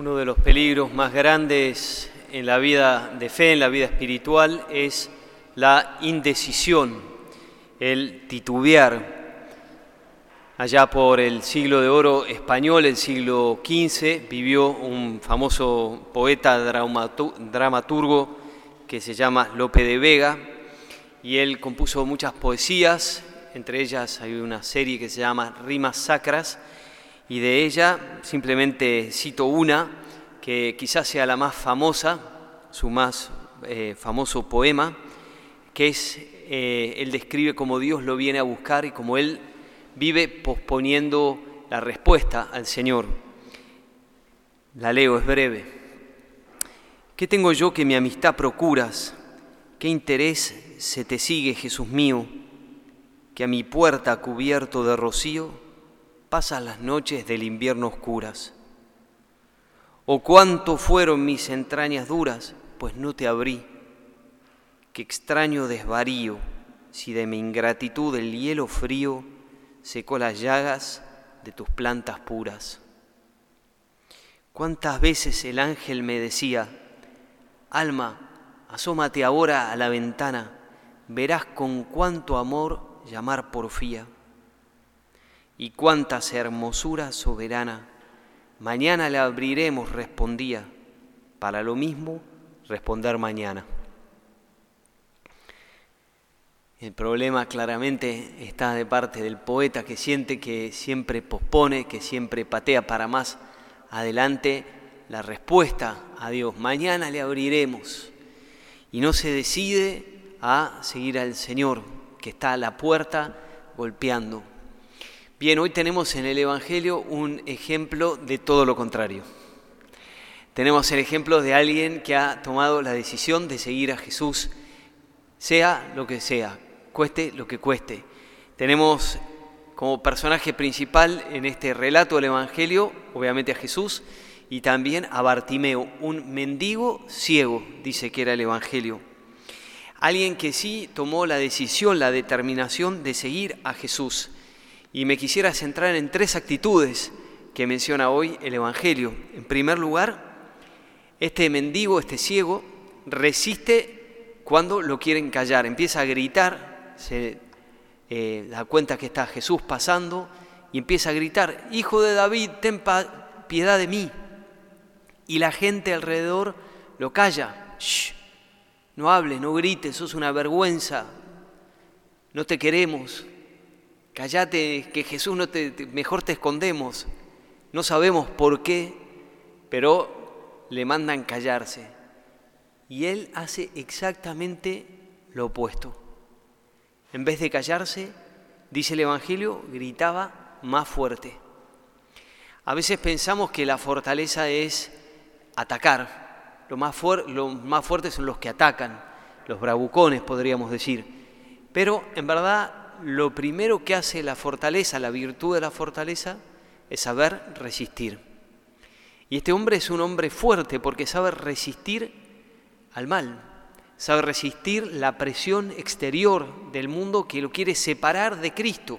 Uno de los peligros más grandes en la vida de fe, en la vida espiritual, es la indecisión, el titubear. Allá por el siglo de oro español, el siglo XV, vivió un famoso poeta dramaturgo que se llama Lope de Vega, y él compuso muchas poesías, entre ellas hay una serie que se llama Rimas Sacras, y de ella simplemente cito una que quizás sea la más famosa, su más eh, famoso poema, que es, eh, él describe cómo Dios lo viene a buscar y cómo él vive posponiendo la respuesta al Señor. La leo, es breve. ¿Qué tengo yo que mi amistad procuras? ¿Qué interés se te sigue, Jesús mío, que a mi puerta cubierto de rocío pasas las noches del invierno oscuras. O cuánto fueron mis entrañas duras, pues no te abrí. Qué extraño desvarío, si de mi ingratitud el hielo frío secó las llagas de tus plantas puras. Cuántas veces el ángel me decía, Alma, asómate ahora a la ventana, verás con cuánto amor llamar porfía y cuántas hermosura soberana. Mañana le abriremos, respondía, para lo mismo responder mañana. El problema claramente está de parte del poeta que siente que siempre pospone, que siempre patea para más adelante la respuesta a Dios. Mañana le abriremos y no se decide a seguir al Señor que está a la puerta golpeando. Bien, hoy tenemos en el Evangelio un ejemplo de todo lo contrario. Tenemos el ejemplo de alguien que ha tomado la decisión de seguir a Jesús, sea lo que sea, cueste lo que cueste. Tenemos como personaje principal en este relato del Evangelio, obviamente a Jesús, y también a Bartimeo, un mendigo ciego, dice que era el Evangelio. Alguien que sí tomó la decisión, la determinación de seguir a Jesús y me quisiera centrar en tres actitudes que menciona hoy el Evangelio. En primer lugar, este mendigo, este ciego, resiste cuando lo quieren callar, empieza a gritar, se eh, da cuenta que está Jesús pasando y empieza a gritar, Hijo de David, ten piedad de mí. Y la gente alrededor lo calla, Shh, no hables, no grites, sos una vergüenza, no te queremos, Cállate, que Jesús no te, mejor te escondemos. No sabemos por qué, pero le mandan callarse. Y él hace exactamente lo opuesto. En vez de callarse, dice el Evangelio, gritaba más fuerte. A veces pensamos que la fortaleza es atacar. Lo más, lo más fuertes son los que atacan, los bravucones podríamos decir. Pero en verdad lo primero que hace la fortaleza, la virtud de la fortaleza, es saber resistir. Y este hombre es un hombre fuerte porque sabe resistir al mal, sabe resistir la presión exterior del mundo que lo quiere separar de Cristo.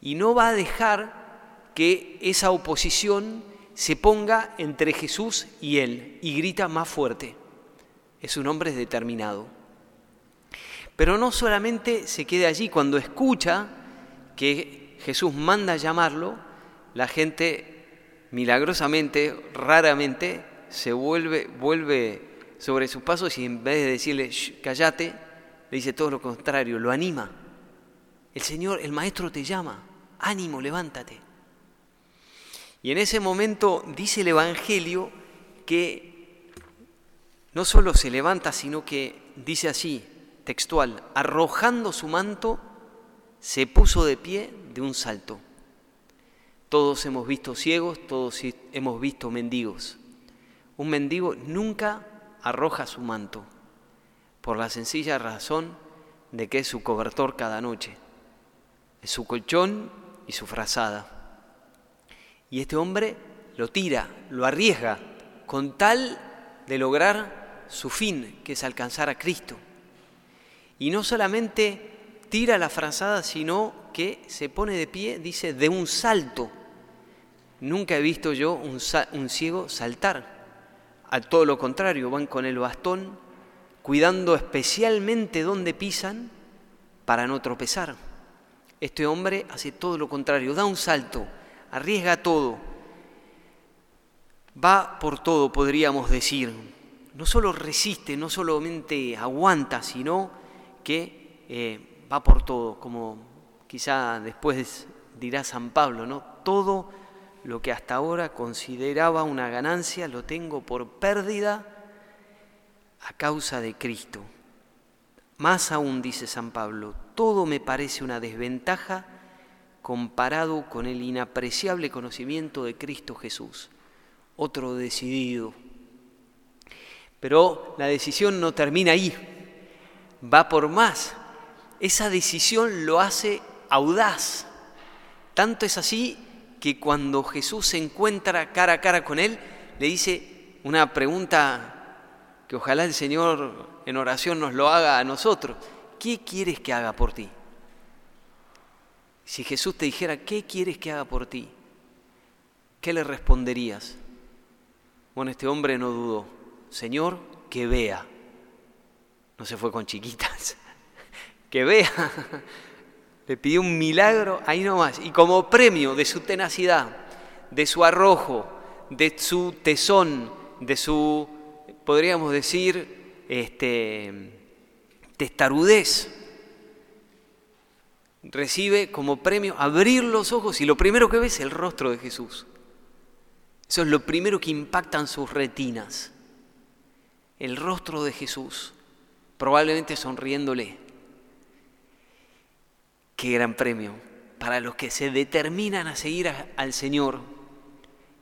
Y no va a dejar que esa oposición se ponga entre Jesús y él y grita más fuerte. Es un hombre determinado. Pero no solamente se queda allí, cuando escucha que Jesús manda llamarlo, la gente milagrosamente, raramente, se vuelve, vuelve sobre sus pasos y en vez de decirle, cállate, le dice todo lo contrario, lo anima. El Señor, el Maestro te llama, ánimo, levántate. Y en ese momento dice el Evangelio que no solo se levanta, sino que dice así, textual, arrojando su manto, se puso de pie de un salto. Todos hemos visto ciegos, todos hemos visto mendigos. Un mendigo nunca arroja su manto, por la sencilla razón de que es su cobertor cada noche, es su colchón y su frazada. Y este hombre lo tira, lo arriesga, con tal de lograr su fin, que es alcanzar a Cristo. Y no solamente tira la frazada, sino que se pone de pie, dice, de un salto. nunca he visto yo un, ciego saltar. A todo lo contrario, van con el bastón, cuidando especialmente dónde pisan para no tropezar. Este hombre hace todo lo contrario, da un salto, arriesga todo, va por todo, podríamos decir. No solo resiste, no solamente aguanta, sino que eh, va por todo, como quizá después dirá San Pablo, ¿no? Todo lo que hasta ahora consideraba una ganancia lo tengo por pérdida a causa de Cristo. Más aún, dice San Pablo, todo me parece una desventaja comparado con el inapreciable conocimiento de Cristo Jesús. Otro decidido. Pero la decisión no termina ahí, va por más. Esa decisión lo hace audaz. Tanto es así que cuando Jesús se encuentra cara a cara con él, le dice una pregunta que ojalá el Señor en oración nos lo haga a nosotros. ¿Qué quieres que haga por ti? Si Jesús te dijera, ¿qué quieres que haga por ti? ¿Qué le responderías? Bueno, este hombre no dudó. Señor, que vea. No se fue con chiquitas. que vea. Le pidió un milagro ahí nomás. Y como premio de su tenacidad, de su arrojo, de su tesón, de su, podríamos decir, este, testarudez, recibe como premio abrir los ojos y lo primero que ve es el rostro de Jesús. Eso es lo primero que impacta en sus retinas. El rostro de Jesús, probablemente sonriéndole. Qué gran premio para los que se determinan a seguir al Señor.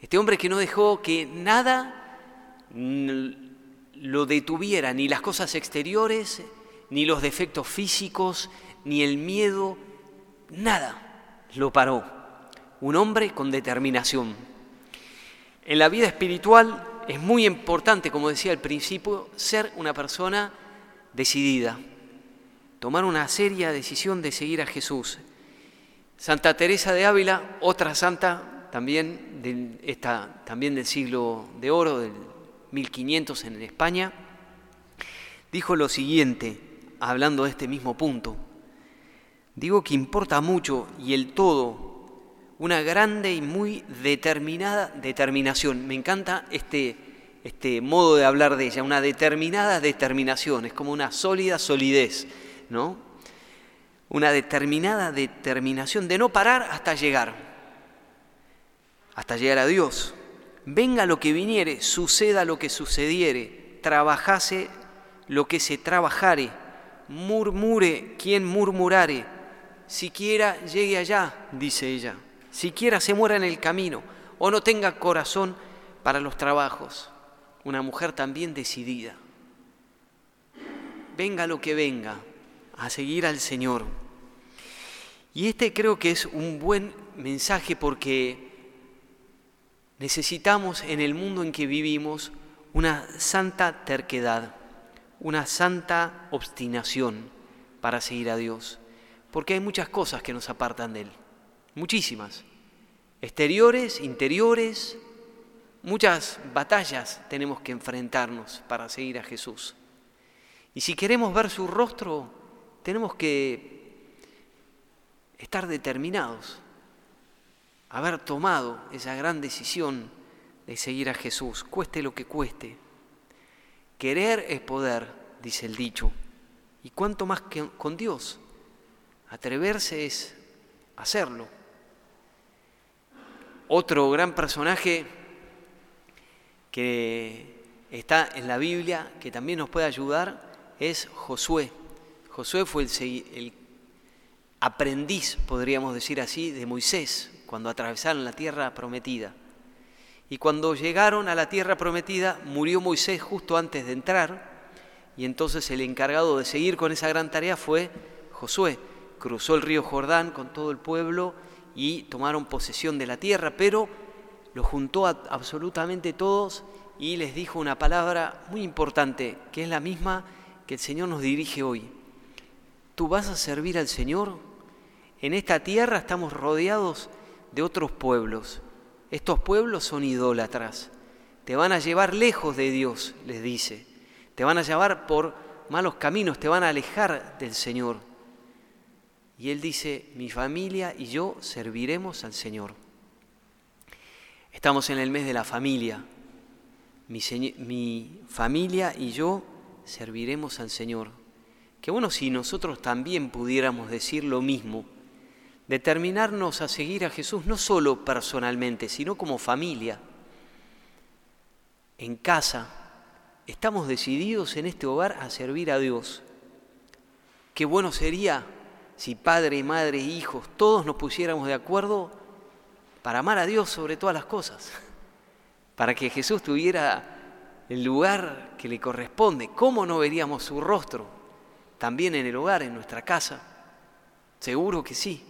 Este hombre que no dejó que nada lo detuviera, ni las cosas exteriores, ni los defectos físicos, ni el miedo, nada lo paró. Un hombre con determinación. En la vida espiritual es muy importante, como decía al principio, ser una persona decidida tomar una seria decisión de seguir a Jesús. Santa Teresa de Ávila, otra santa también, esta, también del siglo de oro, del 1500 en España, dijo lo siguiente, hablando de este mismo punto. Digo que importa mucho y el todo, una grande y muy determinada determinación. Me encanta este, este modo de hablar de ella, una determinada determinación, es como una sólida solidez ¿no? Una determinada determinación de no parar hasta llegar, hasta llegar a Dios. Venga lo que viniere, suceda lo que sucediere, trabajase lo que se trabajare, murmure quien murmurare, siquiera llegue allá, dice ella, siquiera se muera en el camino o no tenga corazón para los trabajos. Una mujer también decidida. Venga lo que venga, a seguir al Señor. Y este creo que es un buen mensaje porque necesitamos en el mundo en que vivimos una santa terquedad, una santa obstinación para seguir a Dios. Porque hay muchas cosas que nos apartan de Él, muchísimas. Exteriores, interiores, muchas batallas tenemos que enfrentarnos para seguir a Jesús. Y si queremos ver su rostro, tenemos que estar determinados, haber tomado esa gran decisión de seguir a Jesús, cueste lo que cueste. Querer es poder, dice el dicho, y cuanto más que con Dios, atreverse es hacerlo. Otro gran personaje que está en la Biblia, que también nos puede ayudar, es Josué. Josué fue el, aprendiz, podríamos decir así, de Moisés cuando atravesaron la tierra prometida. Y cuando llegaron a la tierra prometida, murió Moisés justo antes de entrar, y entonces el encargado de seguir con esa gran tarea fue Josué. Cruzó el río Jordán con todo el pueblo y tomaron posesión de la tierra, pero lo juntó a absolutamente todos y les dijo una palabra muy importante, que es la misma que el Señor nos dirige hoy tú vas a servir al Señor. En esta tierra estamos rodeados de otros pueblos, estos pueblos son idólatras, te van a llevar lejos de Dios, les dice, te van a llevar por malos caminos, te van a alejar del Señor. Y él dice, mi familia y yo serviremos al Señor. Estamos en el mes de la familia. Mi, mi, familia y yo serviremos al Señor. Qué bueno si nosotros también pudiéramos decir lo mismo, determinarnos a seguir a Jesús no solo personalmente, sino como familia. En casa, estamos decididos en este hogar a servir a Dios. Qué bueno sería si padre, madre, hijos, todos nos pusiéramos de acuerdo para amar a Dios sobre todas las cosas, para que Jesús tuviera el lugar que le corresponde. ¿Cómo no veríamos su rostro? También en el hogar, en nuestra casa. Seguro que sí.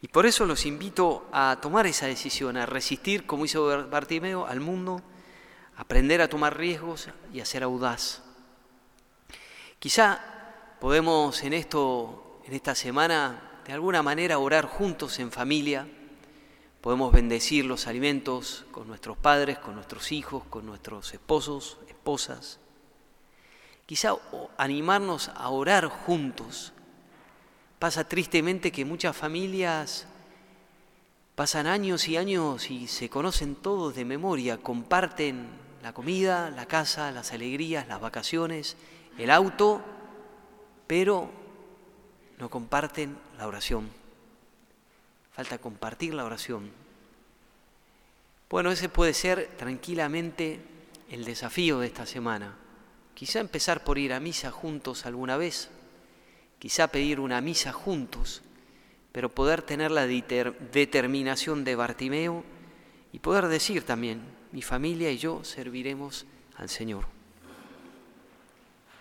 Y por eso los invito a tomar esa decisión, a resistir, como hizo Bartimeo, al mundo, aprender a tomar riesgos y a ser audaz. Quizá podemos en esto, en esta semana, de alguna manera orar juntos en familia Podemos bendecir los alimentos con nuestros padres, con nuestros hijos, con nuestros esposos, esposas. Quizá animarnos a orar juntos. Pasa tristemente que muchas familias pasan años y años y se conocen todos de memoria, comparten la comida, la casa, las alegrías, las vacaciones, el auto, pero no comparten la oración falta compartir la oración. Bueno, ese puede ser tranquilamente el desafío de esta semana. Quizá empezar por ir a misa juntos alguna vez, quizá pedir una misa juntos, pero poder tener la determinación de Bartimeo y poder decir también, mi familia y yo serviremos al Señor.